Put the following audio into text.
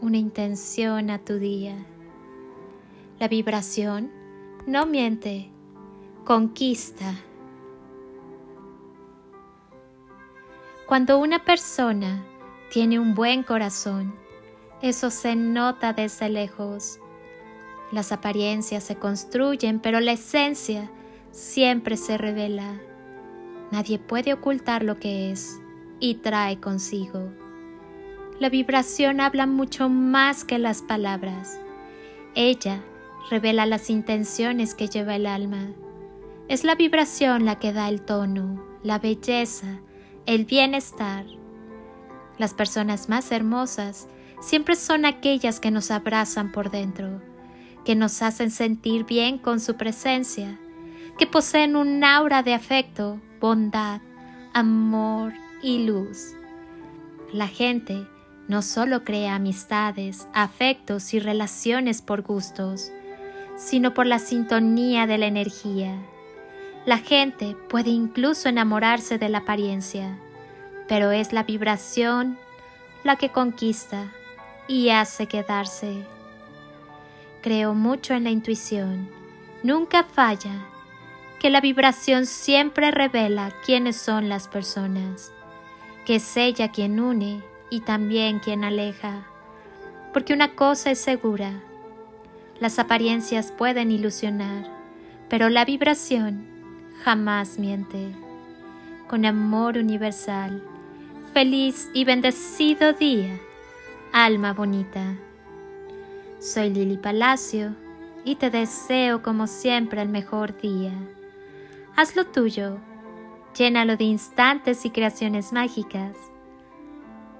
una intención a tu día. La vibración no miente, conquista. Cuando una persona tiene un buen corazón, eso se nota desde lejos. Las apariencias se construyen, pero la esencia siempre se revela. Nadie puede ocultar lo que es y trae consigo. La vibración habla mucho más que las palabras. Ella revela las intenciones que lleva el alma. Es la vibración la que da el tono, la belleza, el bienestar. Las personas más hermosas siempre son aquellas que nos abrazan por dentro, que nos hacen sentir bien con su presencia, que poseen un aura de afecto, bondad, amor y luz. La gente no solo crea amistades, afectos y relaciones por gustos, sino por la sintonía de la energía. La gente puede incluso enamorarse de la apariencia, pero es la vibración la que conquista y hace quedarse. Creo mucho en la intuición, nunca falla, que la vibración siempre revela quiénes son las personas, que es ella quien une y también quien aleja. Porque una cosa es segura, las apariencias pueden ilusionar, pero la vibración jamás miente. Con amor universal, feliz y bendecido día, alma bonita. Soy Lili Palacio y te deseo como siempre el mejor día. Hazlo tuyo, llénalo de instantes y creaciones mágicas